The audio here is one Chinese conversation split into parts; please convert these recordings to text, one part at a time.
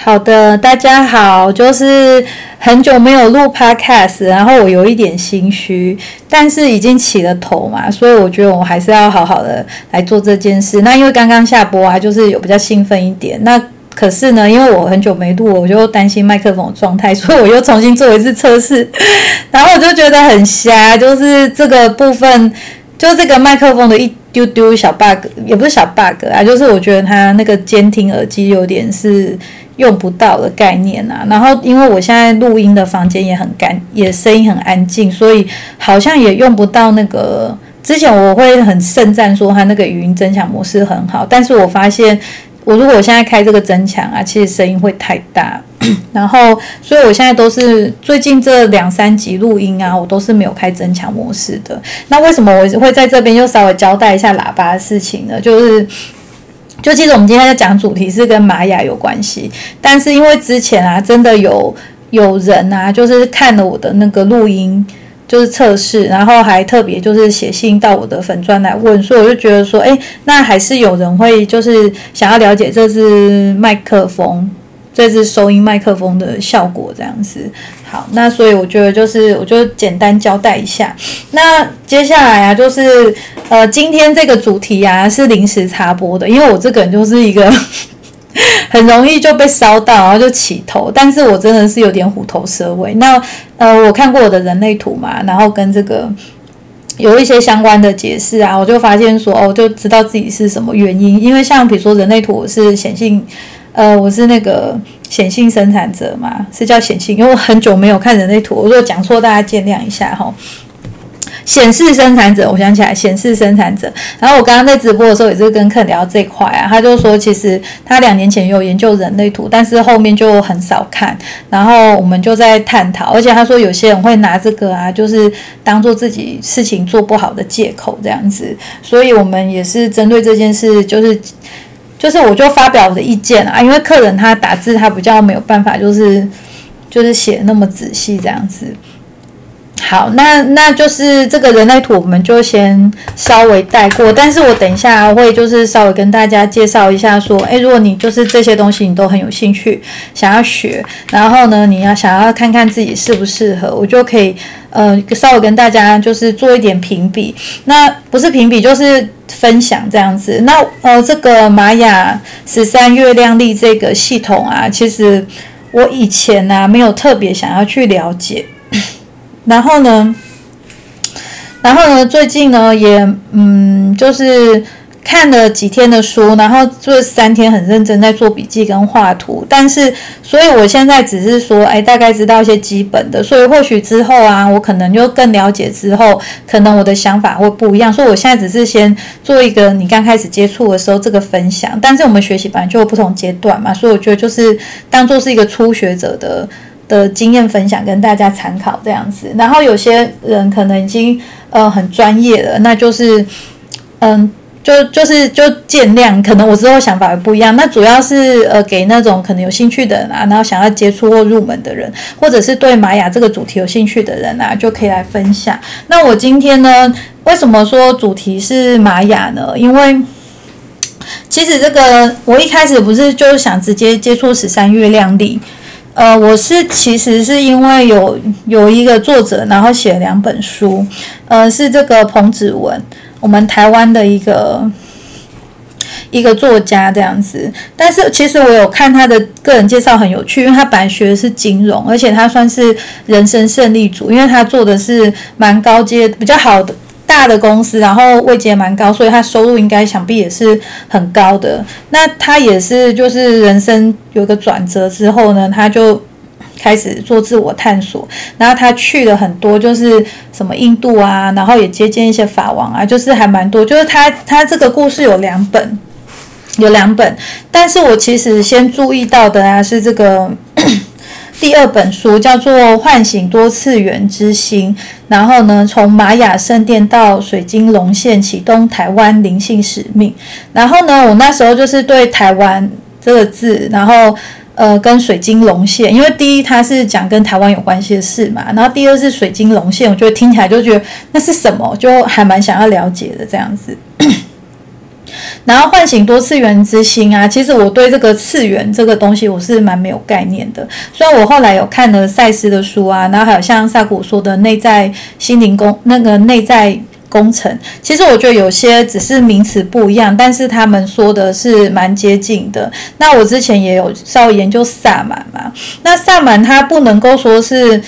好的，大家好，就是很久没有录 podcast，然后我有一点心虚，但是已经起了头嘛，所以我觉得我还是要好好的来做这件事。那因为刚刚下播啊，就是有比较兴奋一点。那可是呢，因为我很久没录，我就担心麦克风的状态，所以我又重新做一次测试，然后我就觉得很瞎，就是这个部分，就这个麦克风的一丢丢小 bug，也不是小 bug 啊，就是我觉得它那个监听耳机有点是。用不到的概念啊，然后因为我现在录音的房间也很干，也声音很安静，所以好像也用不到那个。之前我会很盛赞说它那个语音增强模式很好，但是我发现我如果我现在开这个增强啊，其实声音会太大。然后，所以我现在都是最近这两三集录音啊，我都是没有开增强模式的。那为什么我会在这边又稍微交代一下喇叭的事情呢？就是。就其实我们今天在讲主题是跟玛雅有关系，但是因为之前啊，真的有有人啊，就是看了我的那个录音，就是测试，然后还特别就是写信到我的粉砖来问，所以我就觉得说，哎，那还是有人会就是想要了解这支麦克风。这支收音麦克风的效果这样子，好，那所以我觉得就是，我就简单交代一下。那接下来啊，就是呃，今天这个主题啊是临时插播的，因为我这个人就是一个 很容易就被烧到，然后就起头，但是我真的是有点虎头蛇尾。那呃，我看过我的人类图嘛，然后跟这个有一些相关的解释啊，我就发现说，哦，就知道自己是什么原因，因为像比如说人类图我是显性。呃，我是那个显性生产者嘛，是叫显性，因为我很久没有看人类图，如果讲错，大家见谅一下哈。显示生产者，我想起来，显示生产者。然后我刚刚在直播的时候也是跟客人聊这块啊，他就说其实他两年前有研究人类图，但是后面就很少看。然后我们就在探讨，而且他说有些人会拿这个啊，就是当做自己事情做不好的借口这样子。所以我们也是针对这件事，就是。就是我就发表我的意见啊，因为客人他打字他比较没有办法，就是就是写那么仔细这样子。好，那那就是这个人类图，我们就先稍微带过。但是我等一下会就是稍微跟大家介绍一下，说，诶，如果你就是这些东西你都很有兴趣，想要学，然后呢，你要想要看看自己适不适合，我就可以呃稍微跟大家就是做一点评比。那不是评比，就是分享这样子。那呃，这个玛雅十三月亮历这个系统啊，其实我以前呢没有特别想要去了解。然后呢，然后呢，最近呢也嗯，就是看了几天的书，然后这三天很认真在做笔记跟画图。但是，所以我现在只是说，哎，大概知道一些基本的。所以或许之后啊，我可能就更了解之后，可能我的想法会不一样。所以我现在只是先做一个你刚开始接触的时候这个分享。但是我们学习本来就有不同阶段嘛，所以我觉得就是当做是一个初学者的。的经验分享跟大家参考这样子，然后有些人可能已经呃很专业了，那就是嗯就就是就见谅，可能我之后想法不一样。那主要是呃给那种可能有兴趣的人啊，然后想要接触或入门的人，或者是对玛雅这个主题有兴趣的人啊，就可以来分享。那我今天呢，为什么说主题是玛雅呢？因为其实这个我一开始不是就是想直接接触十三月亮历。呃，我是其实是因为有有一个作者，然后写了两本书，呃，是这个彭子文，我们台湾的一个一个作家这样子。但是其实我有看他的个人介绍，很有趣，因为他本来学的是金融，而且他算是人生胜利组，因为他做的是蛮高阶、比较好的。大的公司，然后位阶蛮高，所以他收入应该想必也是很高的。那他也是就是人生有一个转折之后呢，他就开始做自我探索。然后他去了很多，就是什么印度啊，然后也接见一些法王啊，就是还蛮多。就是他他这个故事有两本，有两本。但是我其实先注意到的啊，是这个。第二本书叫做《唤醒多次元之心》，然后呢，从玛雅圣殿到水晶龙线，启动台湾灵性使命。然后呢，我那时候就是对台湾这个字，然后呃，跟水晶龙线，因为第一它是讲跟台湾有关系的事嘛，然后第二是水晶龙线，我觉得听起来就觉得那是什么，就还蛮想要了解的这样子。然后唤醒多次元之心啊，其实我对这个次元这个东西我是蛮没有概念的。虽然我后来有看了赛斯的书啊，然后还有像萨古说的内在心灵工那个内在。工程其实我觉得有些只是名词不一样，但是他们说的是蛮接近的。那我之前也有稍微研究萨满嘛，那萨满它不能够说是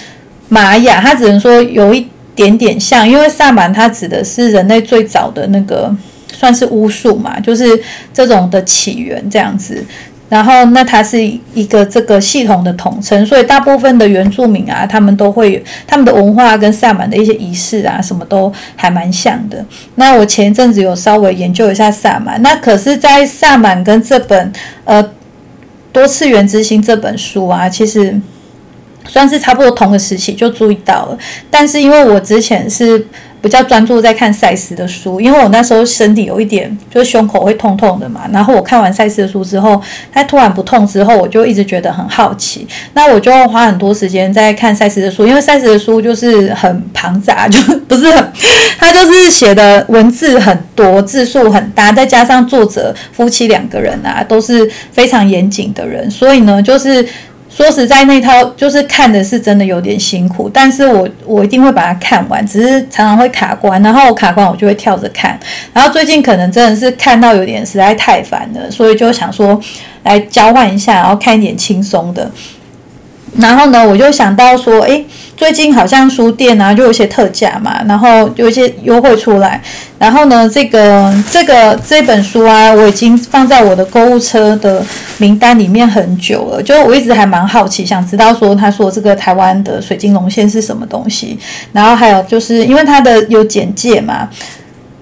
玛雅，它只能说有一点点像，因为萨满它指的是人类最早的那个算是巫术嘛，就是这种的起源这样子。然后，那它是一个这个系统的统称，所以大部分的原住民啊，他们都会他们的文化跟萨满的一些仪式啊，什么都还蛮像的。那我前一阵子有稍微研究一下萨满，那可是，在萨满跟这本呃多次元之心这本书啊，其实算是差不多同个时期就注意到了，但是因为我之前是。比较专注在看赛斯的书，因为我那时候身体有一点就是胸口会痛痛的嘛。然后我看完赛斯的书之后，它突然不痛之后，我就一直觉得很好奇。那我就花很多时间在看赛斯的书，因为赛斯的书就是很庞杂，就 不是很，它就是写的文字很多，字数很大，再加上作者夫妻两个人啊都是非常严谨的人，所以呢就是。说实在，那套就是看的是真的有点辛苦，但是我我一定会把它看完，只是常常会卡关，然后我卡关我就会跳着看，然后最近可能真的是看到有点实在太烦了，所以就想说来交换一下，然后看一点轻松的。然后呢，我就想到说，诶，最近好像书店啊，就有一些特价嘛，然后有一些优惠出来。然后呢，这个这个这本书啊，我已经放在我的购物车的名单里面很久了。就我一直还蛮好奇，想知道说他说这个台湾的水晶龙线是什么东西。然后还有就是因为它的有简介嘛。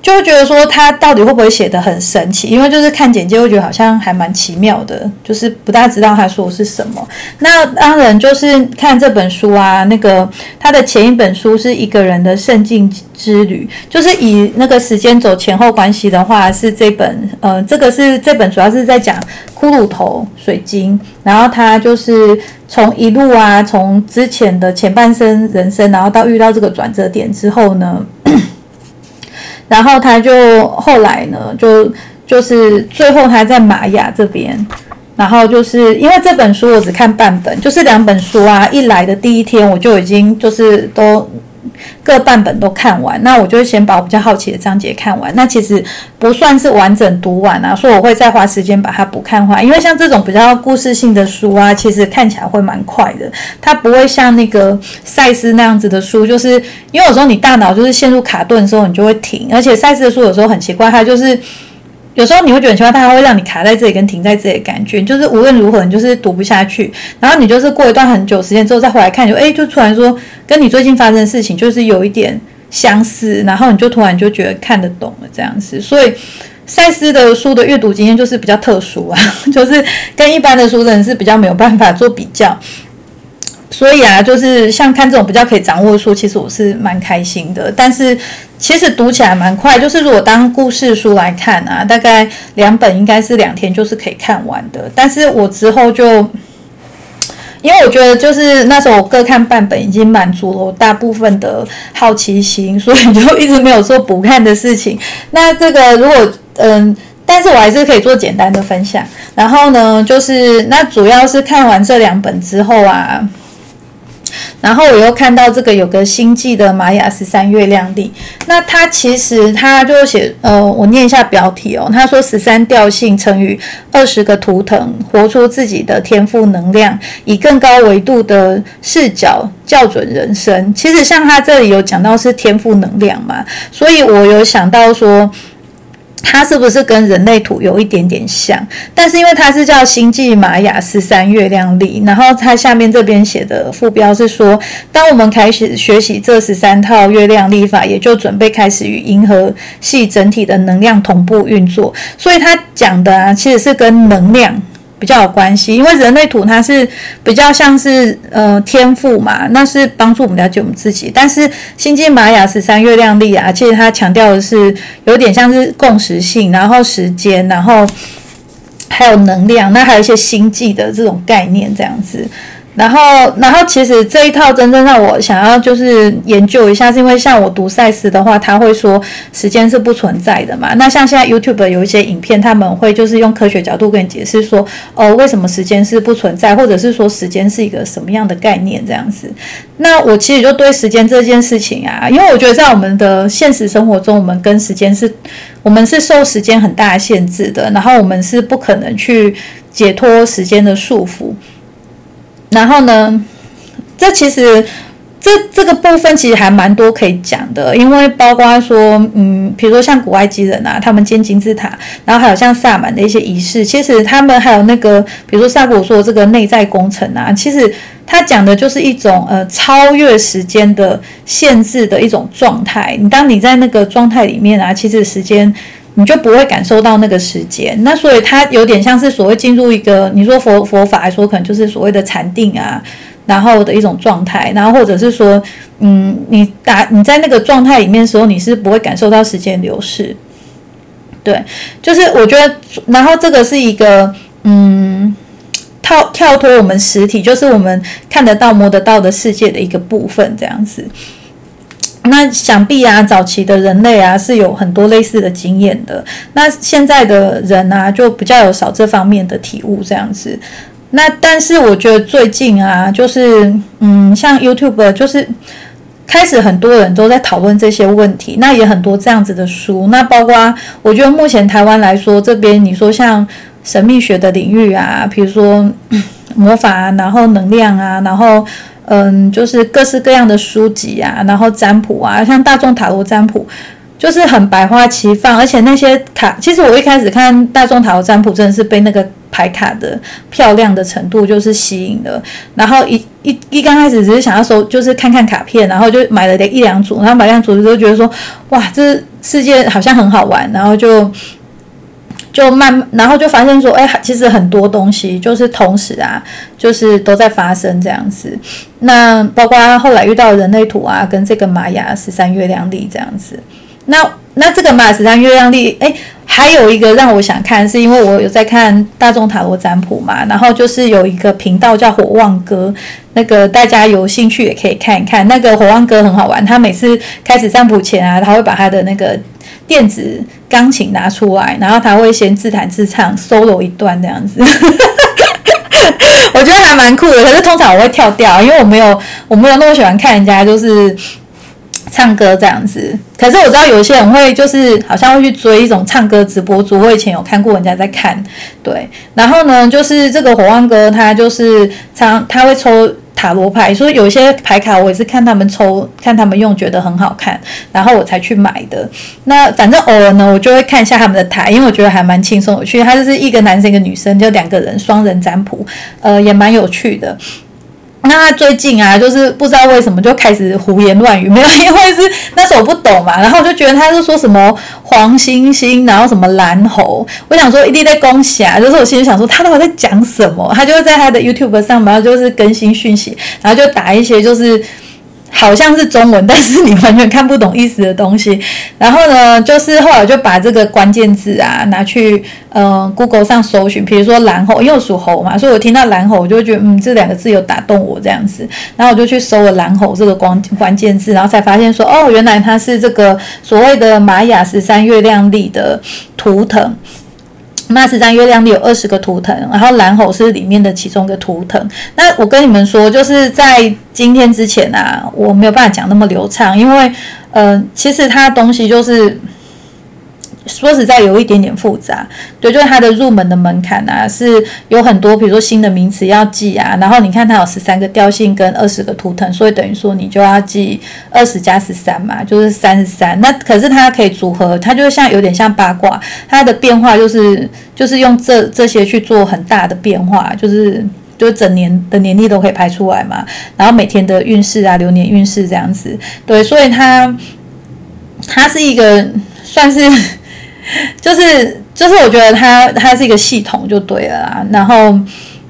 就会觉得说他到底会不会写的很神奇？因为就是看简介会觉得好像还蛮奇妙的，就是不大知道他说的是什么。那当然就是看这本书啊，那个他的前一本书是一个人的圣境之旅，就是以那个时间走前后关系的话，是这本呃，这个是这本主要是在讲骷髅头水晶，然后他就是从一路啊，从之前的前半生人生，然后到遇到这个转折点之后呢。然后他就后来呢，就就是最后他在玛雅这边，然后就是因为这本书我只看半本，就是两本书啊，一来的第一天我就已经就是都。各半本都看完，那我就会先把我比较好奇的章节看完。那其实不算是完整读完啊，所以我会再花时间把它补看完。因为像这种比较故事性的书啊，其实看起来会蛮快的，它不会像那个赛斯那样子的书，就是因为有时候你大脑就是陷入卡顿的时候，你就会停。而且赛斯的书有时候很奇怪，它就是。有时候你会觉得很奇怪，它会让你卡在这里跟停在这里，感觉就是无论如何你就是读不下去。然后你就是过一段很久时间之后再回来看，就哎，就突然说跟你最近发生的事情就是有一点相似，然后你就突然就觉得看得懂了这样子。所以赛斯的书的阅读经验就是比较特殊啊，就是跟一般的书人是比较没有办法做比较。所以啊，就是像看这种比较可以掌握的书，其实我是蛮开心的。但是其实读起来蛮快，就是如果当故事书来看啊，大概两本应该是两天就是可以看完的。但是我之后就，因为我觉得就是那时候我各看半本已经满足了我大部分的好奇心，所以就一直没有做补看的事情。那这个如果嗯，但是我还是可以做简单的分享。然后呢，就是那主要是看完这两本之后啊。然后我又看到这个有个星际的玛雅十三月亮历，那它其实它就写，呃，我念一下标题哦。他说十三调性乘以二十个图腾，活出自己的天赋能量，以更高维度的视角校准人生。其实像他这里有讲到是天赋能量嘛，所以我有想到说。它是不是跟人类图有一点点像？但是因为它是叫星际玛雅十三月亮历，然后它下面这边写的副标是说，当我们开始学习这十三套月亮历法，也就准备开始与银河系整体的能量同步运作。所以它讲的啊，其实是跟能量。比较有关系，因为人类图它是比较像是呃天赋嘛，那是帮助我们了解我们自己。但是星际玛雅十三月亮历啊，其实它强调的是有点像是共识性，然后时间，然后还有能量，那还有一些星际的这种概念这样子。然后，然后其实这一套真正让我想要就是研究一下，是因为像我读赛斯的话，他会说时间是不存在的嘛。那像现在 YouTube 有一些影片，他们会就是用科学角度跟你解释说，哦，为什么时间是不存在，或者是说时间是一个什么样的概念这样子。那我其实就对时间这件事情啊，因为我觉得在我们的现实生活中，我们跟时间是，我们是受时间很大限制的，然后我们是不可能去解脱时间的束缚。然后呢，这其实这这个部分其实还蛮多可以讲的，因为包括说，嗯，比如说像古埃及人啊，他们建金字塔，然后还有像萨满的一些仪式，其实他们还有那个，比如说萨古说这个内在工程啊，其实他讲的就是一种呃超越时间的限制的一种状态。你当你在那个状态里面啊，其实时间。你就不会感受到那个时间，那所以它有点像是所谓进入一个，你说佛佛法来说，可能就是所谓的禅定啊，然后的一种状态，然后或者是说，嗯，你打你在那个状态里面的时候，你是不会感受到时间流逝。对，就是我觉得，然后这个是一个，嗯，跳跳脱我们实体，就是我们看得到摸得到的世界的一个部分，这样子。那想必啊，早期的人类啊是有很多类似的经验的。那现在的人啊，就比较有少这方面的体悟这样子。那但是我觉得最近啊，就是嗯，像 YouTube 就是开始很多人都在讨论这些问题。那也很多这样子的书。那包括我觉得目前台湾来说，这边你说像神秘学的领域啊，比如说 魔法，然后能量啊，然后。嗯，就是各式各样的书籍啊，然后占卜啊，像大众塔罗占卜，就是很百花齐放，而且那些卡，其实我一开始看大众塔罗占卜，真的是被那个牌卡的漂亮的程度就是吸引了，然后一一一刚开始只是想要收，就是看看卡片，然后就买了一两组，然后买两组的时候觉得说，哇，这世界好像很好玩，然后就。就慢，然后就发现说，哎，其实很多东西就是同时啊，就是都在发生这样子。那包括后来遇到人类图啊，跟这个玛雅十三月亮历这样子。那那这个玛雅十三月亮历，哎，还有一个让我想看，是因为我有在看大众塔罗占卜嘛，然后就是有一个频道叫火旺哥，那个大家有兴趣也可以看一看。那个火旺哥很好玩，他每次开始占卜前啊，他会把他的那个。电子钢琴拿出来，然后他会先自弹自唱 solo 一段这样子，我觉得还蛮酷的。可是通常我会跳掉，因为我没有我没有那么喜欢看人家就是唱歌这样子。可是我知道有些人会就是好像会去追一种唱歌直播主，我以前有看过人家在看，对。然后呢，就是这个火旺哥他就是唱，他会抽。塔罗牌，所以有一些牌卡我也是看他们抽，看他们用，觉得很好看，然后我才去买的。那反正偶尔呢，我就会看一下他们的台，因为我觉得还蛮轻松有趣。他就是一个男生一个女生，就两个人双人占卜，呃，也蛮有趣的。那他最近啊，就是不知道为什么就开始胡言乱语，没有，因为是那时候我不懂嘛，然后我就觉得他是说什么黄星星，然后什么蓝猴，我想说一定在恭喜啊，就是我心里想说他到底在讲什么，他就会在他的 YouTube 上然后就是更新讯息，然后就打一些就是。好像是中文，但是你完全看不懂意思的东西。然后呢，就是后来就把这个关键字啊拿去嗯 Google 上搜寻，比如说蓝猴，因为我属猴嘛，所以我听到蓝猴，我就觉得嗯这两个字有打动我这样子。然后我就去搜了蓝猴这个关关键字，然后才发现说哦，原来它是这个所谓的玛雅十三月亮历的图腾。那十张月亮里有二十个图腾，然后蓝猴是里面的其中一个图腾。那我跟你们说，就是在今天之前啊，我没有办法讲那么流畅，因为，呃，其实它东西就是。说实在有一点点复杂，对，就是它的入门的门槛啊，是有很多，比如说新的名词要记啊，然后你看它有十三个调性跟二十个图腾，所以等于说你就要记二十加十三嘛，就是三十三。那可是它可以组合，它就像有点像八卦，它的变化就是就是用这这些去做很大的变化，就是就整年的年历都可以排出来嘛，然后每天的运势啊、流年运势这样子，对，所以它它是一个算是。就 是就是，我觉得它它是一个系统就对了啦。然后，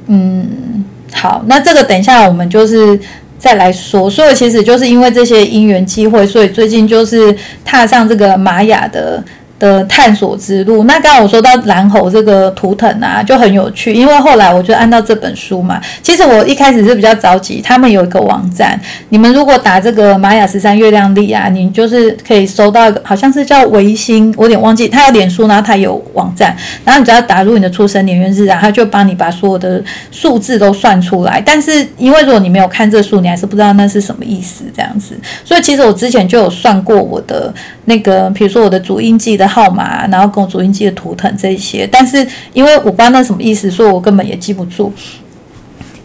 嗯，好，那这个等一下我们就是再来说。所以其实就是因为这些因缘机会，所以最近就是踏上这个玛雅的的探索之路。那刚刚我说到蓝猴这个图腾啊，就很有趣，因为后来我就按照这本书嘛。其实我一开始是比较着急，他们有一个网站，你们如果打这个玛雅十三月亮历啊，你就是可以搜到一个，好像是叫维新，我有点忘记，它有脸书，然后它有网站，然后你只要打入你的出生年月日啊，它就帮你把所有的数字都算出来。但是因为如果你没有看这书，你还是不知道那是什么意思，这样子。所以其实我之前就有算过我的那个，比如说我的主印记的号码，然后跟我主印记的图腾这些。但是因为我不知道那什么意思，所以我根本也记不住。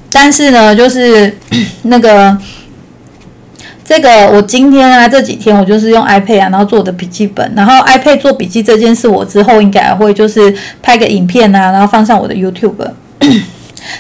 但是呢，就是 那个这个，我今天啊这几天我就是用 iPad 啊，然后做我的笔记本，然后 iPad 做笔记这件事，我之后应该会就是拍个影片啊，然后放上我的 YouTube。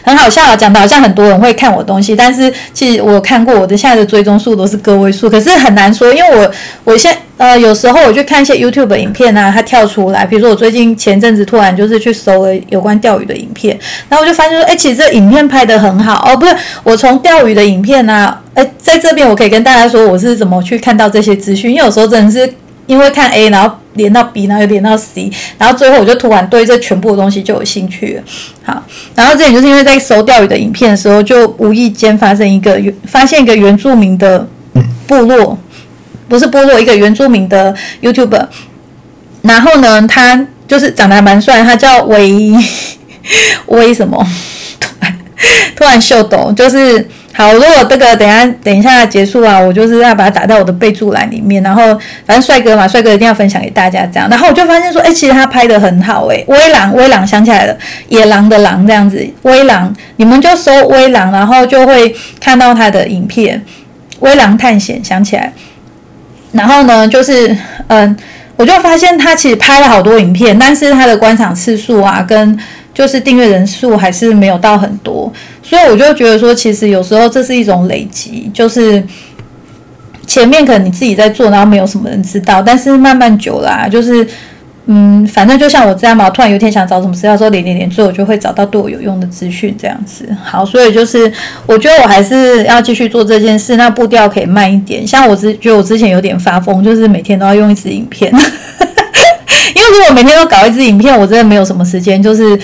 很好笑，讲的好像很多人会看我东西，但是其实我看过我的现在的追踪数都是个位数，可是很难说，因为我我现呃有时候我去看一些 YouTube 的影片啊，它跳出来，比如说我最近前阵子突然就是去搜了有关钓鱼的影片，然后我就发现说，哎，其实这影片拍的很好哦，不是我从钓鱼的影片啊，哎，在这边我可以跟大家说我是怎么去看到这些资讯，因为有时候真的是。因为看 A，然后连到 B，然后又连到 C，然后最后我就突然对这全部的东西就有兴趣了。好，然后这里就是因为在搜钓鱼的影片的时候，就无意间发生一个发现一个原住民的部落，不是部落，一个原住民的 YouTube。然后呢，他就是长得还蛮帅，他叫威威 什么？突然突然秀抖，就是。好，如果这个等下等一下结束啊，我就是要把它打在我的备注栏里面，然后反正帅哥嘛，帅哥一定要分享给大家这样。然后我就发现说，哎，其实他拍的很好，哎，微狼，微狼想起来了，野狼的狼这样子，微狼，你们就搜微狼，然后就会看到他的影片，微狼探险想起来。然后呢，就是嗯，我就发现他其实拍了好多影片，但是他的观赏次数啊，跟就是订阅人数还是没有到很多，所以我就觉得说，其实有时候这是一种累积，就是前面可能你自己在做，然后没有什么人知道，但是慢慢久了，就是嗯，反正就像我这样嘛，突然有一天想找什么资料，说连连连，所以我就会找到对我有用的资讯这样子。好，所以就是我觉得我还是要继续做这件事，那步调可以慢一点。像我之觉得我之前有点发疯，就是每天都要用一支影片。因为如果每天都搞一支影片，我真的没有什么时间，就是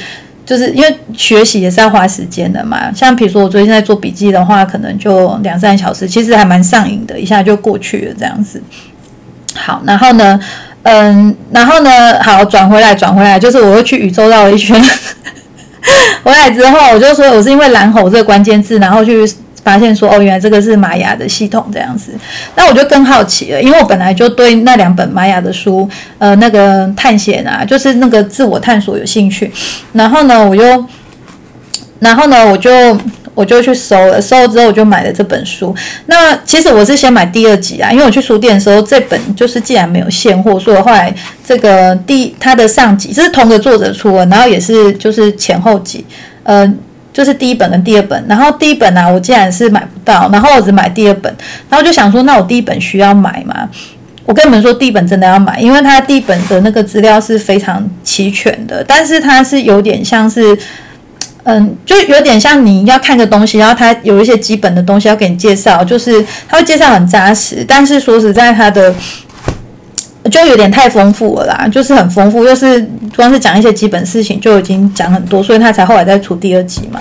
就是因为学习也是要花时间的嘛。像比如说我最近在做笔记的话，可能就两三小时，其实还蛮上瘾的，一下就过去了这样子。好，然后呢，嗯，然后呢，好转回来，转回来，就是我又去宇宙绕了一圈，回来之后我就说我是因为蓝猴这个关键字，然后去。发现说哦，原来这个是玛雅的系统这样子，那我就更好奇了，因为我本来就对那两本玛雅的书，呃，那个探险啊，就是那个自我探索有兴趣。然后呢，我就，然后呢，我就我就去搜了，搜了之后我就买了这本书。那其实我是先买第二集啊，因为我去书店的时候，这本就是既然没有现货，所以后来这个第它的上集这是同个作者出的，然后也是就是前后集，呃。就是第一本跟第二本，然后第一本呢，我竟然是买不到，然后我只买第二本，然后就想说，那我第一本需要买吗？我跟你们说，第一本真的要买，因为它第一本的那个资料是非常齐全的，但是它是有点像是，嗯，就有点像你要看个东西，然后它有一些基本的东西要给你介绍，就是它会介绍很扎实，但是说实在，它的。就有点太丰富了啦，就是很丰富，又是光是讲一些基本事情就已经讲很多，所以他才后来再出第二集嘛。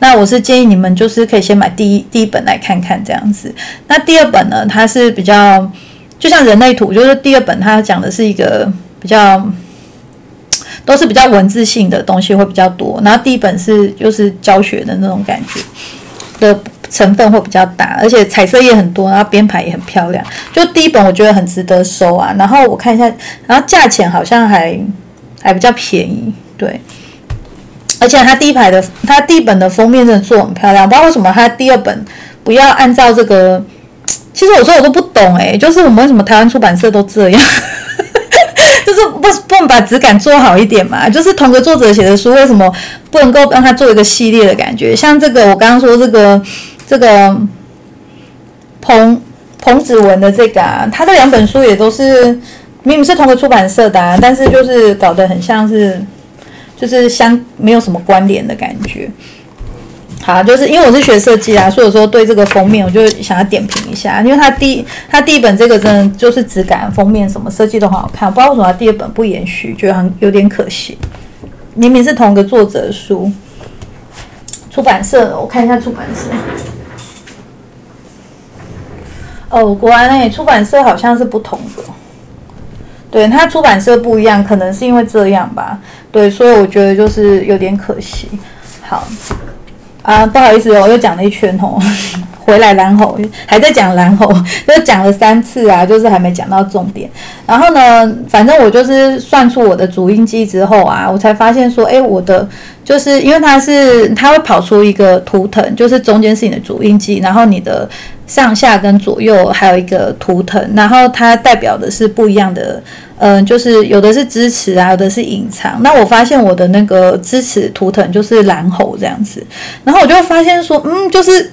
那我是建议你们就是可以先买第一第一本来看看这样子。那第二本呢，它是比较就像人类图，就是第二本它讲的是一个比较都是比较文字性的东西会比较多，然后第一本是就是教学的那种感觉的。成分会比较大，而且彩色也很多，然后编排也很漂亮。就第一本我觉得很值得收啊。然后我看一下，然后价钱好像还还比较便宜，对。而且它第一排的，它第一本的封面真的做很漂亮。不知道为什么它第二本不要按照这个，其实我说我都不懂哎，就是我们为什么台湾出版社都这样，就是不不能把质感做好一点嘛？就是同个作者写的书，为什么不能够让它做一个系列的感觉？像这个我刚刚说这个。这个彭彭子文的这个啊，他的两本书也都是明明是同个出版社的，啊但是就是搞得很像是，就是相没有什么关联的感觉。好，就是因为我是学设计啊，所以说对这个封面我就想要点评一下，因为他第他第一本这个真的就是质感封面什么设计都很好看，不知道为什么他第二本不延续，觉得很有点可惜。明明是同个作者的书，出版社我看一下出版社。哦，果然诶出版社好像是不同的，对，它出版社不一样，可能是因为这样吧，对，所以我觉得就是有点可惜。好，啊，不好意思，我又讲了一圈哦，回来蓝猴还在讲蓝猴，就讲了三次啊，就是还没讲到重点。然后呢，反正我就是算出我的主音机之后啊，我才发现说，哎，我的就是因为它是它会跑出一个图腾，就是中间是你的主音机，然后你的。上下跟左右还有一个图腾，然后它代表的是不一样的，嗯，就是有的是支持啊，有的是隐藏。那我发现我的那个支持图腾就是蓝猴这样子，然后我就发现说，嗯，就是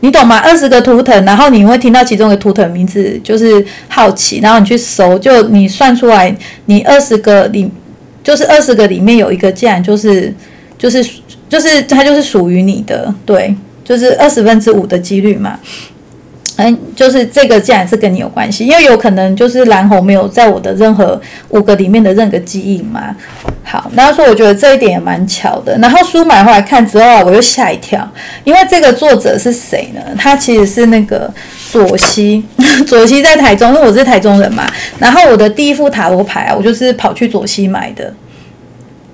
你懂吗？二十个图腾，然后你会听到其中一个图腾名字，就是好奇，然后你去搜，就你算出来，你二十个里，就是二十个里面有一个，竟然就是就是就是它就是属于你的，对，就是二十分之五的几率嘛。嗯，就是这个，既然是跟你有关系，因为有可能就是蓝猴没有在我的任何五个里面的任何记忆嘛。好，然后说我觉得这一点也蛮巧的。然后书买回来看之后啊，我又吓一跳，因为这个作者是谁呢？他其实是那个左西，左西在台中，因为我是台中人嘛。然后我的第一副塔罗牌啊，我就是跑去左西买的。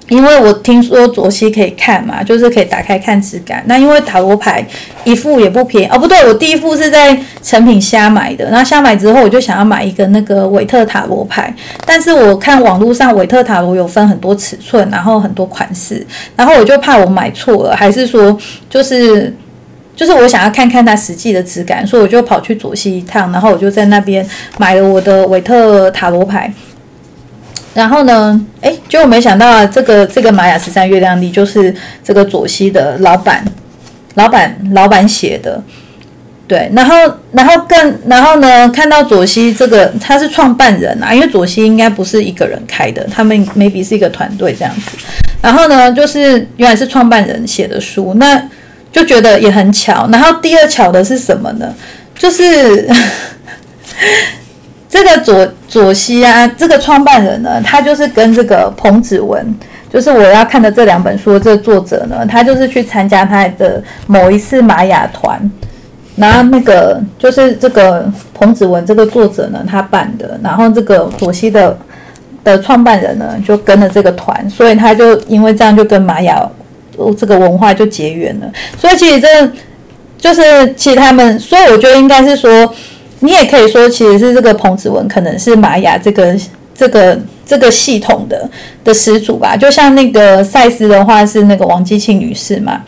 因为我听说左西可以看嘛，就是可以打开看质感。那因为塔罗牌一副也不便宜哦，不对，我第一副是在成品瞎买的。那瞎买之后，我就想要买一个那个韦特塔罗牌，但是我看网络上韦特塔罗有分很多尺寸，然后很多款式，然后我就怕我买错了，还是说就是就是我想要看看它实际的质感，所以我就跑去左西一趟，然后我就在那边买了我的韦特塔罗牌。然后呢？哎，结果没想到，这个这个玛雅十三月亮历就是这个左西的老板，老板老板写的，对。然后然后更然后呢，看到左西这个他是创办人啊，因为左西应该不是一个人开的，他们 maybe 是一个团队这样子。然后呢，就是原来是创办人写的书，那就觉得也很巧。然后第二巧的是什么呢？就是。这个左左西啊，这个创办人呢，他就是跟这个彭子文，就是我要看的这两本书的这作者呢，他就是去参加他的某一次玛雅团，然后那个就是这个彭子文这个作者呢，他办的，然后这个左西的的创办人呢，就跟了这个团，所以他就因为这样就跟玛雅这个文化就结缘了，所以其实这就是其实他们，所以我觉得应该是说。你也可以说，其实是这个彭子文可能是玛雅这个这个这个系统的的始祖吧。就像那个赛斯的话，是那个王基庆女士嘛，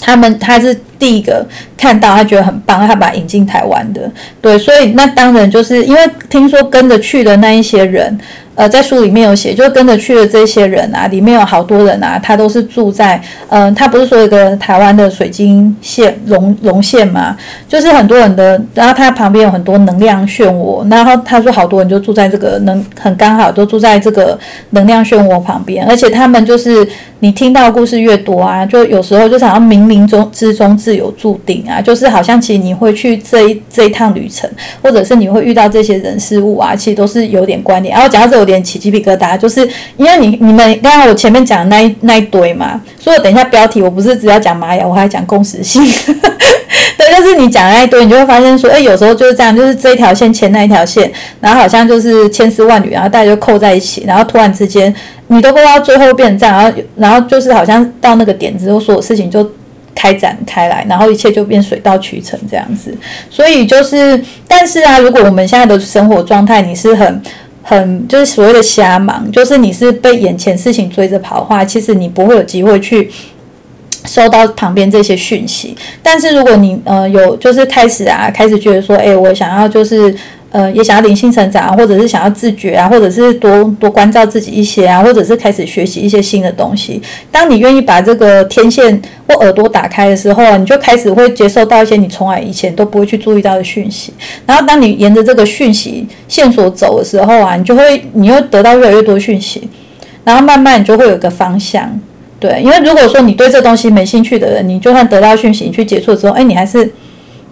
他们他是第一个看到，他觉得很棒，他把引进台湾的。对，所以那当然就是因为听说跟着去的那一些人。呃，在书里面有写，就跟着去的这些人啊，里面有好多人啊，他都是住在，嗯，他不是说一个台湾的水晶线龙龙线嘛，就是很多人的，然后他旁边有很多能量漩涡，然后他说好多人就住在这个能很刚好都住在这个能量漩涡旁边，而且他们就是你听到故事越多啊，就有时候就想要冥冥中之中自有注定啊，就是好像其实你会去这一这一趟旅程，或者是你会遇到这些人事物啊，其实都是有点关联。然后讲到这。有点起鸡皮疙瘩，就是因为你你们刚刚我前面讲的那一那一堆嘛，所以我等一下标题我不是只要讲玛雅，我还讲共识性。对，就是你讲那一堆，你就会发现说，哎，有时候就是这样，就是这一条线牵那一条线，然后好像就是千丝万缕，然后大家就扣在一起，然后突然之间你都不知道最后变成这样，然后然后就是好像到那个点之后，所有事情就。开展开来，然后一切就变水到渠成这样子。所以就是，但是啊，如果我们现在的生活状态，你是很。很就是所谓的瞎忙，就是你是被眼前事情追着跑的话，其实你不会有机会去收到旁边这些讯息。但是如果你呃有就是开始啊，开始觉得说，哎，我想要就是。呃，也想要灵性成长，或者是想要自觉啊，或者是多多关照自己一些啊，或者是开始学习一些新的东西。当你愿意把这个天线或耳朵打开的时候啊，你就开始会接受到一些你从来以前都不会去注意到的讯息。然后，当你沿着这个讯息线索走的时候啊，你就会，你又得到越来越多讯息，然后慢慢你就会有个方向。对，因为如果说你对这东西没兴趣的人，你就算得到讯息，你去接触之后，哎，你还是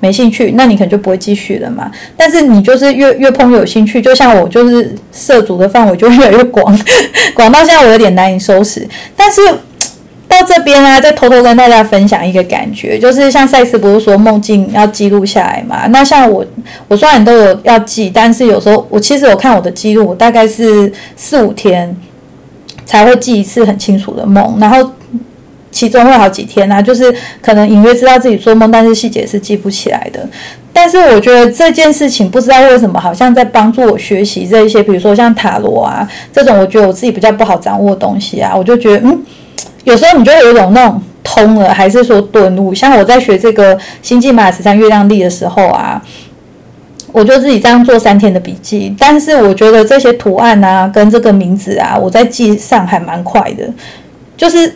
没兴趣，那你可能就不会继续了嘛。但是你就是越越碰越有兴趣，就像我就是涉足的范围就越来越广，广到现在我有点难以收拾。但是到这边呢，再偷偷跟大家分享一个感觉，就是像赛斯不是说梦境要记录下来嘛？那像我，我虽然都有要记，但是有时候我其实我看我的记录，我大概是四五天。才会记一次很清楚的梦，然后其中会好几天啊，就是可能隐约知道自己做梦，但是细节是记不起来的。但是我觉得这件事情不知道为什么，好像在帮助我学习这一些，比如说像塔罗啊这种，我觉得我自己比较不好掌握的东西啊，我就觉得嗯，有时候你就有一种那种通了，还是说顿悟。像我在学这个星际马十三月亮历的时候啊。我就自己这样做三天的笔记，但是我觉得这些图案啊，跟这个名字啊，我在记上还蛮快的，就是。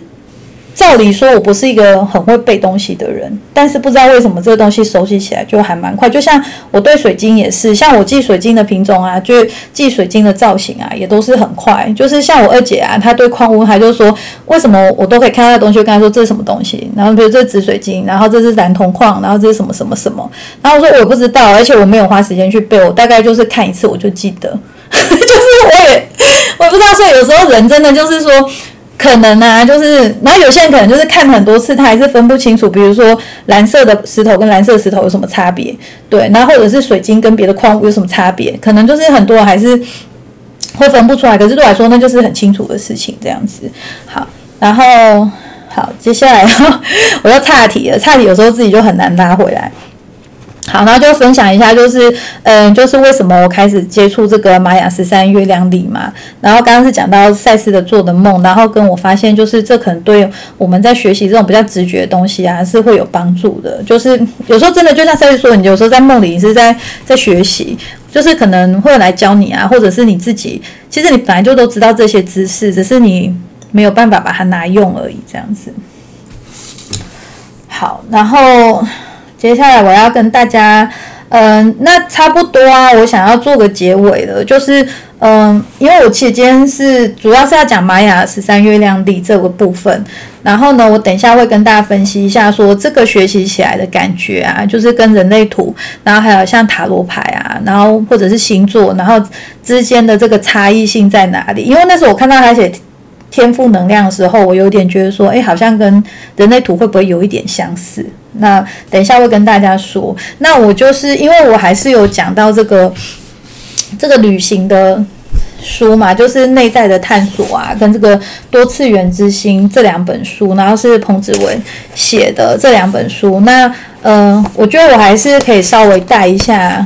照理说，我不是一个很会背东西的人，但是不知道为什么这个东西熟悉起来就还蛮快。就像我对水晶也是，像我记水晶的品种啊，就记水晶的造型啊，也都是很快。就是像我二姐啊，她对矿物，她就说为什么我都可以看到东西，跟她说这是什么东西，然后比如这是紫水晶，然后这是蓝铜矿，然后这是什么什么什么，然后我说我不知道，而且我没有花时间去背，我大概就是看一次我就记得，就是我也我不知道，所以有时候人真的就是说。可能啊，就是，然后有些人可能就是看很多次，他还是分不清楚，比如说蓝色的石头跟蓝色石头有什么差别，对，然后或者是水晶跟别的矿物有什么差别，可能就是很多人还是 会分不出来。可是对我来说，那就是很清楚的事情，这样子。好，然后好，接下来 我要岔题了，岔题有时候自己就很难拉回来。好，然后就分享一下，就是，嗯，就是为什么我开始接触这个玛雅十三月亮历嘛。然后刚刚是讲到赛斯的做的梦，然后跟我发现，就是这可能对我们在学习这种比较直觉的东西啊，是会有帮助的。就是有时候真的就像赛斯说，你有时候在梦里你是在在学习，就是可能会来教你啊，或者是你自己，其实你本来就都知道这些知识，只是你没有办法把它拿用而已，这样子。好，然后。接下来我要跟大家，嗯，那差不多啊，我想要做个结尾的，就是，嗯，因为我其实今天是主要是要讲玛雅十三月亮历这个部分，然后呢，我等一下会跟大家分析一下，说这个学习起来的感觉啊，就是跟人类图，然后还有像塔罗牌啊，然后或者是星座，然后之间的这个差异性在哪里？因为那时候我看到他写天赋能量的时候，我有点觉得说，哎，好像跟人类图会不会有一点相似？那等一下会跟大家说。那我就是因为我还是有讲到这个这个旅行的书嘛，就是内在的探索啊，跟这个多次元之心这两本书，然后是彭子文写的这两本书。那嗯，我觉得我还是可以稍微带一下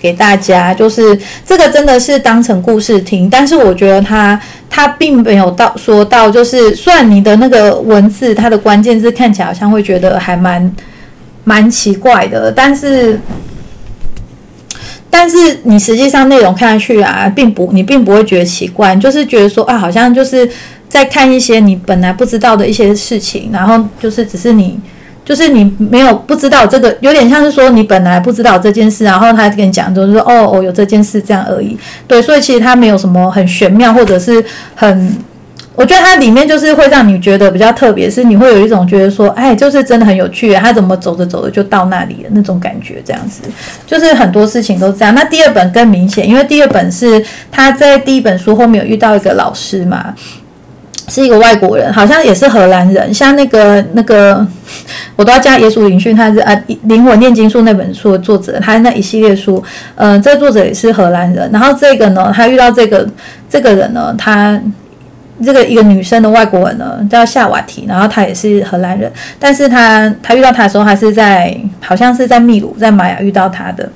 给大家，就是这个真的是当成故事听，但是我觉得它。他并没有到说到，就是虽然你的那个文字，它的关键字看起来好像会觉得还蛮蛮奇怪的，但是但是你实际上内容看下去啊，并不你并不会觉得奇怪，就是觉得说啊，好像就是在看一些你本来不知道的一些事情，然后就是只是你。就是你没有不知道这个，有点像是说你本来不知道这件事，然后他跟你讲，就是说哦哦有这件事这样而已。对，所以其实他没有什么很玄妙，或者是很，我觉得它里面就是会让你觉得比较特别，是你会有一种觉得说，哎，就是真的很有趣，他怎么走着走着就到那里了那种感觉，这样子，就是很多事情都这样。那第二本更明显，因为第二本是他在第一本书后面有遇到一个老师嘛。是一个外国人，好像也是荷兰人。像那个那个，我都要加耶稣灵讯，他是啊《灵魂炼金术》那本书的作者，他那一系列书，嗯，这作者也是荷兰人。然后这个呢，他遇到这个这个人呢，他这个一个女生的外国人呢，叫夏瓦提，然后她也是荷兰人，但是她她遇到他的时候，她是在好像是在秘鲁，在玛雅遇到他的。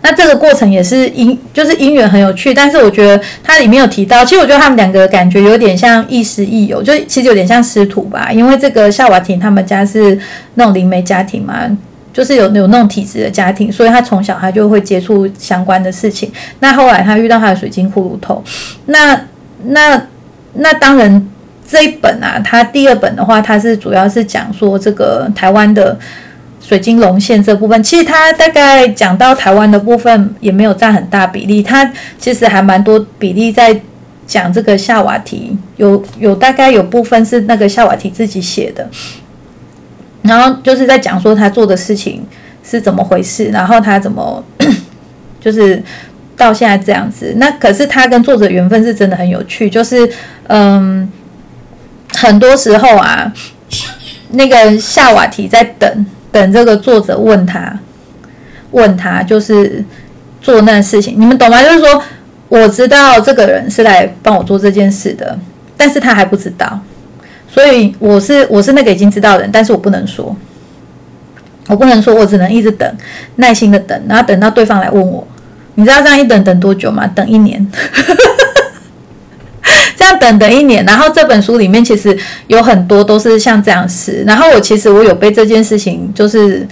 那这个过程也是因，就是姻缘很有趣，但是我觉得它里面有提到，其实我觉得他们两个感觉有点像亦师亦友，就其实有点像师徒吧。因为这个夏瓦婷他们家是那种灵媒家庭嘛，就是有有那种体质的家庭，所以他从小他就会接触相关的事情。那后来他遇到他的水晶骷髅头，那那那当然这一本啊，他第二本的话，他是主要是讲说这个台湾的。水晶龙线这部分，其实它大概讲到台湾的部分也没有占很大比例，它其实还蛮多比例在讲这个夏瓦提，有有大概有部分是那个夏瓦提自己写的，然后就是在讲说他做的事情是怎么回事，然后他怎么 就是到现在这样子。那可是他跟作者缘分是真的很有趣，就是嗯，很多时候啊，那个夏瓦提在等等这个作者问他，问他就是做那事情，你们懂吗？就是说。我知道这个人是来帮我做这件事的，但是他还不知道，所以我是我是那个已经知道的人，但是我不能说，我不能说，我只能一直等，耐心的等，然后等到对方来问我，你知道这样一等等多久吗？等一年，这样等等一年，然后这本书里面其实有很多都是像这样事，然后我其实我有被这件事情就是。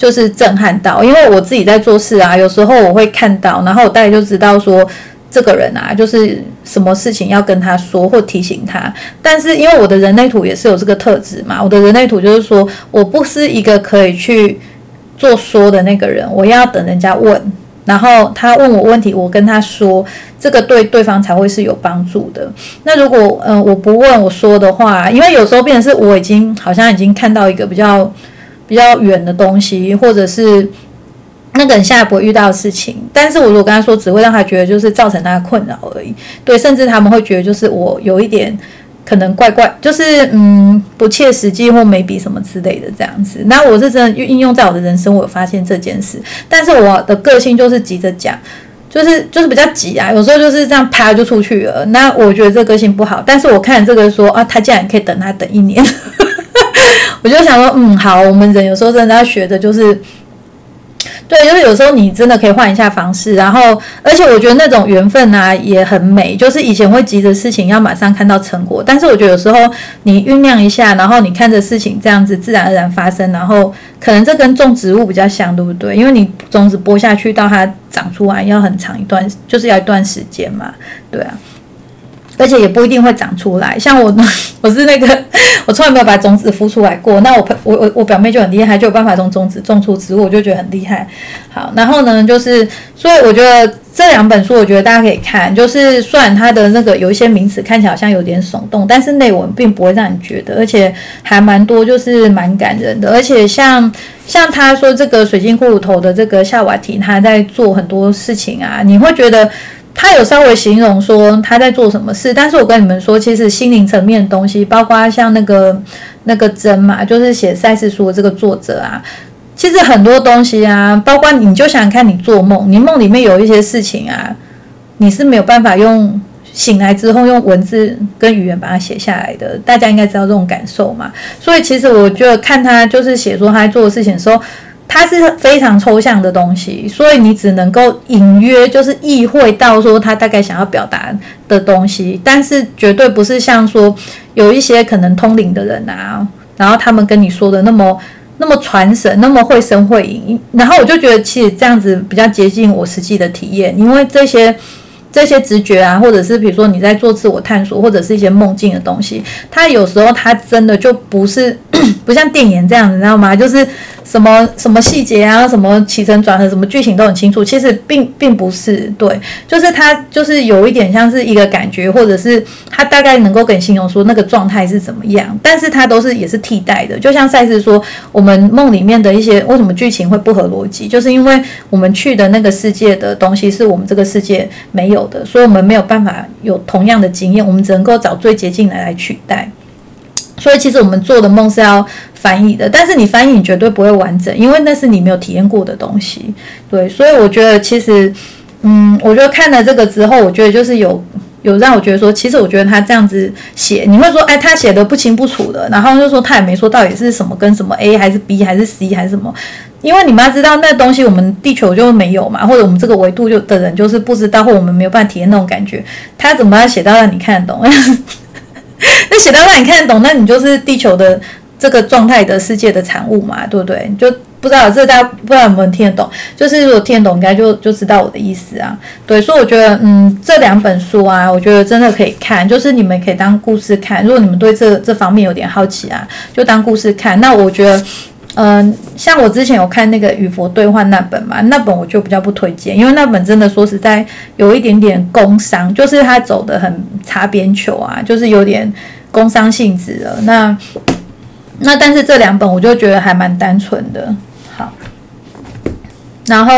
就是震撼到，因为我自己在做事啊，有时候我会看到，然后我大概就知道说，这个人啊，就是什么事情要跟他说或提醒他。但是因为我的人类图也是有这个特质嘛，我的人类图就是说，我不是一个可以去做说的那个人，我要等人家问，然后他问我问题，我跟他说，这个对对方才会是有帮助的。那如果嗯我不问我说的话，因为有时候变成是我已经好像已经看到一个比较。比较远的东西，或者是那个人现在不会遇到的事情，但是我如果跟他说，只会让他觉得就是造成他的困扰而已。对，甚至他们会觉得就是我有一点可能怪怪，就是嗯不切实际或没比什么之类的这样子。那我是真的运用在我的人生，我有发现这件事，但是我的个性就是急着讲，就是就是比较急啊，有时候就是这样啪就出去了。那我觉得这个性不好，但是我看这个说啊，他竟然可以等他等一年。我就想说，嗯，好，我们人有时候真的要学的就是，对，就是有时候你真的可以换一下方式，然后，而且我觉得那种缘分啊也很美，就是以前会急着事情要马上看到成果，但是我觉得有时候你酝酿一下，然后你看着事情这样子自然而然发生，然后可能这跟种植物比较像，对不对？因为你种子播下去到它长出来要很长一段，就是要一段时间嘛，对啊。而且也不一定会长出来，像我，我是那个，我从来没有把种子孵出来过。那我我我我表妹就很厉害，就有办法从种子种出植物，我就觉得很厉害。好，然后呢，就是所以我觉得这两本书，我觉得大家可以看。就是虽然它的那个有一些名词看起来好像有点耸动，但是内文并不会让你觉得，而且还蛮多，就是蛮感人的。而且像像他说这个水晶骷髅头的这个夏娃提，他在做很多事情啊，你会觉得。他有稍微形容说他在做什么事，但是我跟你们说，其实心灵层面的东西，包括像那个那个真嘛，就是写赛事书的这个作者啊，其实很多东西啊，包括你就想看你做梦，你梦里面有一些事情啊，你是没有办法用醒来之后用文字跟语言把它写下来的，大家应该知道这种感受嘛。所以其实我觉得看他就是写说他在做的事情的时候。它是非常抽象的东西，所以你只能够隐约就是意会到说他大概想要表达的东西，但是绝对不是像说有一些可能通灵的人啊，然后他们跟你说的那么那么传神，那么会声会影，然后我就觉得其实这样子比较接近我实际的体验，因为这些。这些直觉啊，或者是比如说你在做自我探索，或者是一些梦境的东西，它有时候它真的就不是 不像电影这样，你知道吗？就是什么什么细节啊，什么起承转合，什么剧情都很清楚。其实并并不是对，就是它就是有一点像是一个感觉，或者是它大概能够给形容说那个状态是怎么样，但是它都是也是替代的。就像赛斯说，我们梦里面的一些为什么剧情会不合逻辑，就是因为我们去的那个世界的东西是我们这个世界没。有的，所以我们没有办法有同样的经验，我们只能够找最接近的来取代。所以其实我们做的梦是要翻译的，但是你翻译你绝对不会完整，因为那是你没有体验过的东西。对，所以我觉得其实，嗯，我觉得看了这个之后，我觉得就是有有让我觉得说，其实我觉得他这样子写，你会说，哎，他写的不清不楚的，然后就说他也没说到底是什么跟什么 A 还是 B 还是 C 还是什么。因为你们要知道，那东西我们地球就没有嘛，或者我们这个维度就的人就是不知道，或我们没有办法体验那种感觉。他怎么要写到让你看得懂？那写到让你看得懂，那你就是地球的这个状态的世界的产物嘛，对不对？就不知道这大家不知道有没有听得懂？就是如果听得懂，应该就就知道我的意思啊。对，所以我觉得，嗯，这两本书啊，我觉得真的可以看，就是你们可以当故事看。如果你们对这这方面有点好奇啊，就当故事看。那我觉得。嗯，像我之前有看那个与佛对话那本嘛，那本我就比较不推荐，因为那本真的说实在有一点点工伤，就是他走的很擦边球啊，就是有点工伤性质了。那那但是这两本我就觉得还蛮单纯的。好，然后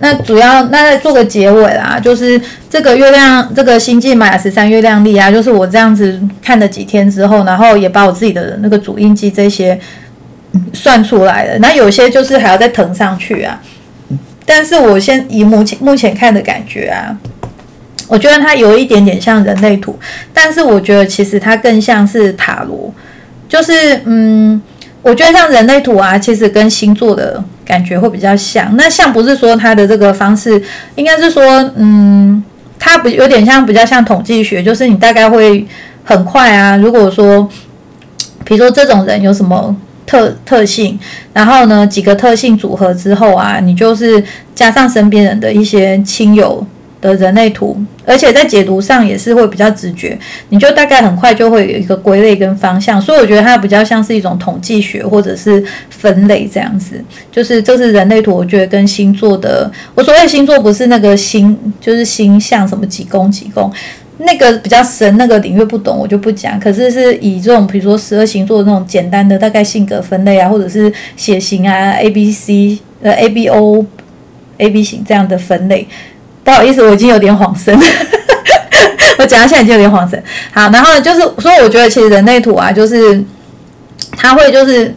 那主要那再做个结尾啦，就是这个月亮这个星际玛雅十三月亮历啊，就是我这样子看了几天之后，然后也把我自己的那个主印记这些。算出来的，那有些就是还要再腾上去啊。但是我先以目前目前看的感觉啊，我觉得它有一点点像人类图，但是我觉得其实它更像是塔罗。就是嗯，我觉得像人类图啊，其实跟星座的感觉会比较像。那像不是说它的这个方式，应该是说嗯，它不有点像比较像统计学，就是你大概会很快啊。如果说比如说这种人有什么。特特性，然后呢，几个特性组合之后啊，你就是加上身边人的一些亲友的人类图，而且在解读上也是会比较直觉，你就大概很快就会有一个归类跟方向，所以我觉得它比较像是一种统计学或者是分类这样子，就是这是人类图，我觉得跟星座的，我所谓星座不是那个星，就是星象什么几宫几宫。那个比较深，那个领域不懂，我就不讲。可是是以这种，比如说十二星座那种简单的大概性格分类啊，或者是血型啊，A B C 呃 A B O A B 型这样的分类。不好意思，我已经有点恍神，我讲到现在已经有点恍神。好，然后就是，所以我觉得其实人类图啊，就是它会就是。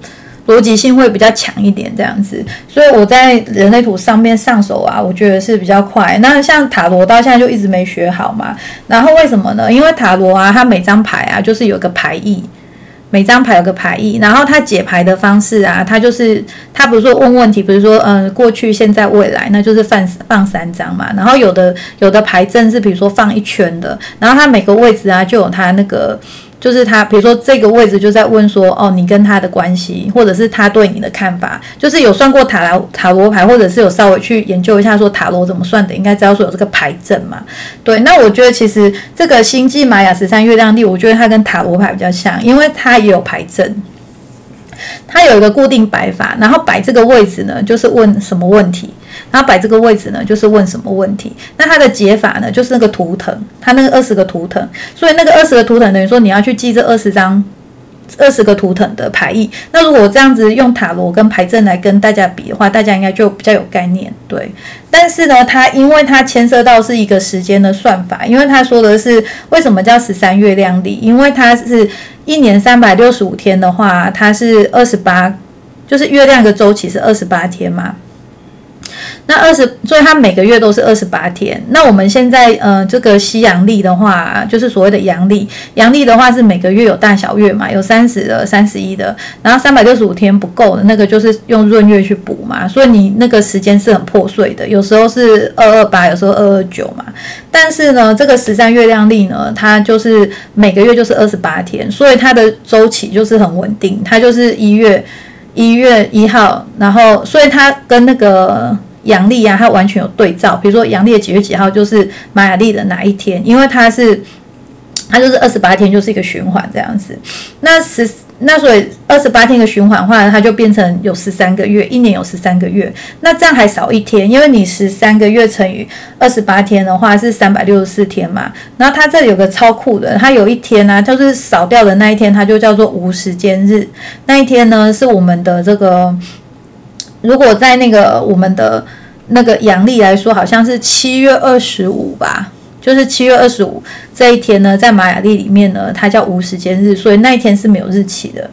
逻辑性会比较强一点，这样子，所以我在人类图上面上手啊，我觉得是比较快。那像塔罗到现在就一直没学好嘛，然后为什么呢？因为塔罗啊，它每张牌啊就是有个牌意，每张牌有个牌意，然后它解牌的方式啊，它就是它不是说问问题，比如说嗯过去、现在、未来，那就是放放三张嘛。然后有的有的牌阵是比如说放一圈的，然后它每个位置啊就有它那个。就是他，比如说这个位置就在问说，哦，你跟他的关系，或者是他对你的看法，就是有算过塔罗塔罗牌，或者是有稍微去研究一下说塔罗怎么算的，应该知道说有这个牌阵嘛。对，那我觉得其实这个星际玛雅十三月亮历，我觉得它跟塔罗牌比较像，因为它也有牌阵，它有一个固定摆法，然后摆这个位置呢，就是问什么问题。然后摆这个位置呢，就是问什么问题。那它的解法呢，就是那个图腾，它那个二十个图腾。所以那个二十个图腾等于说你要去记这二十张、二十个图腾的牌意。那如果这样子用塔罗跟牌阵来跟大家比的话，大家应该就比较有概念。对，但是呢，它因为它牵涉到是一个时间的算法，因为他说的是为什么叫十三月亮历，因为它是一年三百六十五天的话，它是二十八，就是月亮的周期是二十八天嘛。那二十，所以它每个月都是二十八天。那我们现在，呃，这个西阳历的话，就是所谓的阳历。阳历的话是每个月有大小月嘛，有三十的、三十一的，然后三百六十五天不够的那个，就是用闰月去补嘛。所以你那个时间是很破碎的，有时候是二二八，有时候二二九嘛。但是呢，这个十三月亮历呢，它就是每个月就是二十八天，所以它的周期就是很稳定，它就是一月一月一号，然后所以它跟那个。阳历啊，它完全有对照。比如说阳历的几月几号，就是玛雅历的哪一天，因为它是它就是二十八天，就是一个循环这样子。那十那所以二十八天的循环话，它就变成有十三个月，一年有十三个月。那这样还少一天，因为你十三个月乘以二十八天的话是三百六十四天嘛。然后它这里有个超酷的，它有一天呢，就是少掉的那一天，它就叫做无时间日。那一天呢，是我们的这个。如果在那个我们的那个阳历来说，好像是七月二十五吧，就是七月二十五这一天呢，在玛雅历里面呢，它叫无时间日，所以那一天是没有日期的。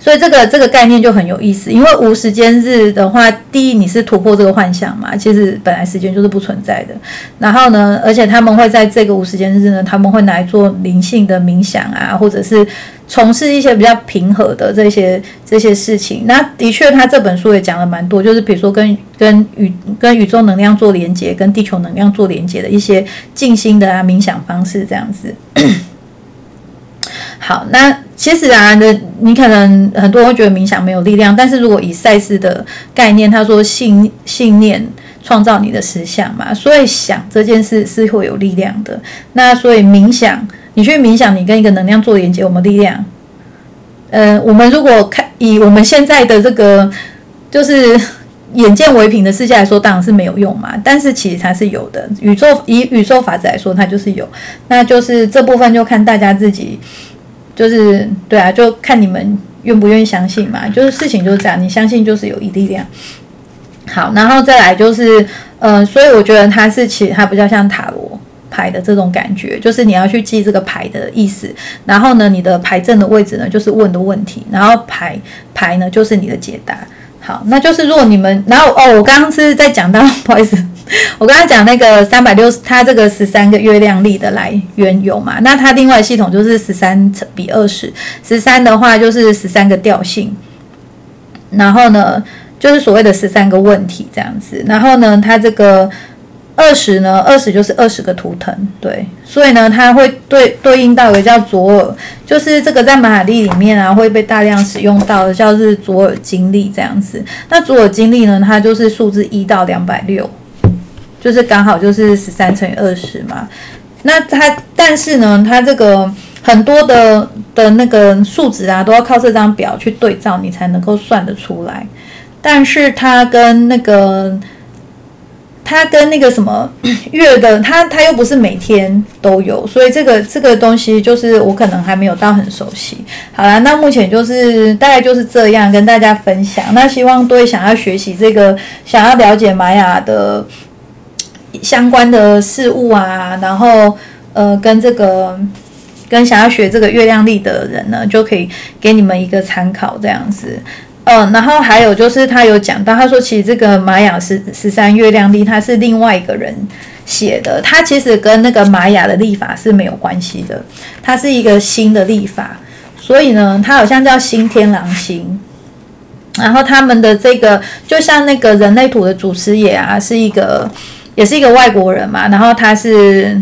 所以这个这个概念就很有意思，因为无时间日的话，第一你是突破这个幻象嘛，其实本来时间就是不存在的。然后呢，而且他们会在这个无时间日呢，他们会来做灵性的冥想啊，或者是从事一些比较平和的这些这些事情。那的确，他这本书也讲了蛮多，就是比如说跟跟宇跟宇宙能量做连接，跟地球能量做连接的一些静心的啊冥想方式这样子。好，那其实啊，的你可能很多人会觉得冥想没有力量，但是如果以赛事的概念，他说信信念创造你的实相嘛，所以想这件事是会有力量的。那所以冥想，你去冥想，你跟一个能量做连接，有没有力量？呃，我们如果看以我们现在的这个就是眼见为凭的世界来说，当然是没有用嘛。但是其实它是有的，宇宙以宇宙法则来说，它就是有。那就是这部分就看大家自己，就是对啊，就看你们愿不愿意相信嘛。就是事情就是这样，你相信就是有一力量。好，然后再来就是，呃，所以我觉得它是其实它比较像塔罗牌的这种感觉，就是你要去记这个牌的意思，然后呢，你的牌阵的位置呢就是问的问题，然后牌牌呢就是你的解答。好，那就是如果你们，然后哦，我刚刚是在讲到，不好意思，我刚刚讲那个三百六十，它这个十三个月亮历的来源有嘛？那它另外系统就是十三比二十，十三的话就是十三个调性，然后呢？就是所谓的十三个问题这样子，然后呢，它这个二十呢，二十就是二十个图腾，对，所以呢，它会对对应到一个叫左耳，就是这个在马雅历里面啊会被大量使用到的，叫是左耳经历这样子。那左耳经历呢，它就是数字一到两百六，就是刚好就是十三乘以二十嘛。那它但是呢，它这个很多的的那个数值啊，都要靠这张表去对照，你才能够算得出来。但是它跟那个，它跟那个什么 月的，它它又不是每天都有，所以这个这个东西就是我可能还没有到很熟悉。好啦，那目前就是大概就是这样跟大家分享。那希望对想要学习这个，想要了解玛雅的相关的事物啊，然后呃跟这个跟想要学这个月亮历的人呢，就可以给你们一个参考这样子。嗯，然后还有就是他有讲到，他说其实这个玛雅十十三月亮历，他是另外一个人写的，他其实跟那个玛雅的历法是没有关系的，它是一个新的历法，所以呢，它好像叫新天狼星。然后他们的这个就像那个人类图的祖师爷啊，是一个也是一个外国人嘛，然后他是。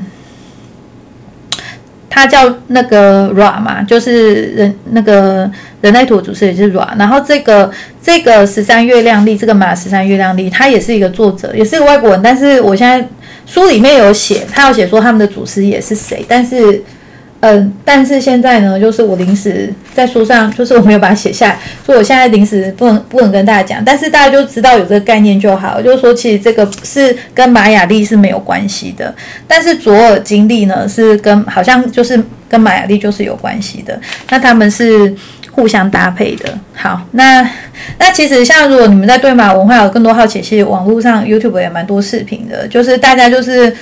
他叫那个 Ra 嘛，就是人那个人类图主持也是 Ra，然后这个这个十三月亮历，这个马十三月亮历，他也是一个作者，也是一个外国人，但是我现在书里面有写，他有写说他们的祖师也是谁，但是。嗯，但是现在呢，就是我临时在书上，就是我没有把它写下来，所以我现在临时不能不能跟大家讲，但是大家就知道有这个概念就好。就是说，其实这个是跟玛雅历是没有关系的，但是左耳经历呢，是跟好像就是跟玛雅历就是有关系的，那他们是互相搭配的。好，那那其实像如果你们在对马文化有更多好奇，其实网络上 YouTube 也蛮多视频的，就是大家就是。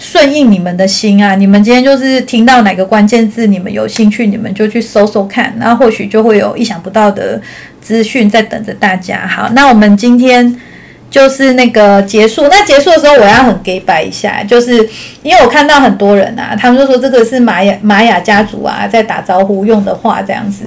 顺应你们的心啊！你们今天就是听到哪个关键字，你们有兴趣，你们就去搜搜看，然后或许就会有意想不到的资讯在等着大家。好，那我们今天就是那个结束。那结束的时候，我要很给白一下，就是因为我看到很多人啊，他们就说这个是玛雅玛雅家族啊在打招呼用的话这样子。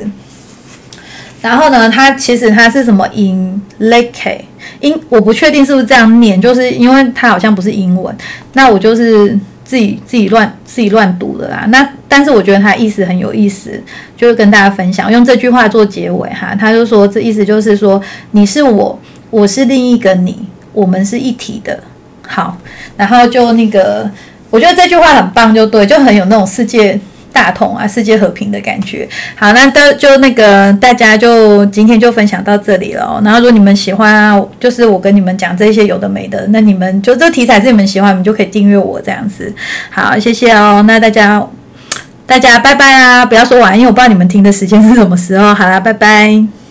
然后呢，他其实他是什么音 l a k e 英我不确定是不是这样念，就是因为它好像不是英文，那我就是自己自己乱自己乱读的啦。那但是我觉得它意思很有意思，就是跟大家分享，用这句话做结尾哈。他就说这意思就是说你是我，我是另一个你，我们是一体的。好，然后就那个，我觉得这句话很棒，就对，就很有那种世界。大同啊，世界和平的感觉。好，那都就那个大家就今天就分享到这里了。然后如果你们喜欢啊，就是我跟你们讲这些有的没的，那你们就这题材是你们喜欢，你们就可以订阅我这样子。好，谢谢哦。那大家大家拜拜啊！不要说晚，因为我不知道你们听的时间是什么时候。好啦，拜拜。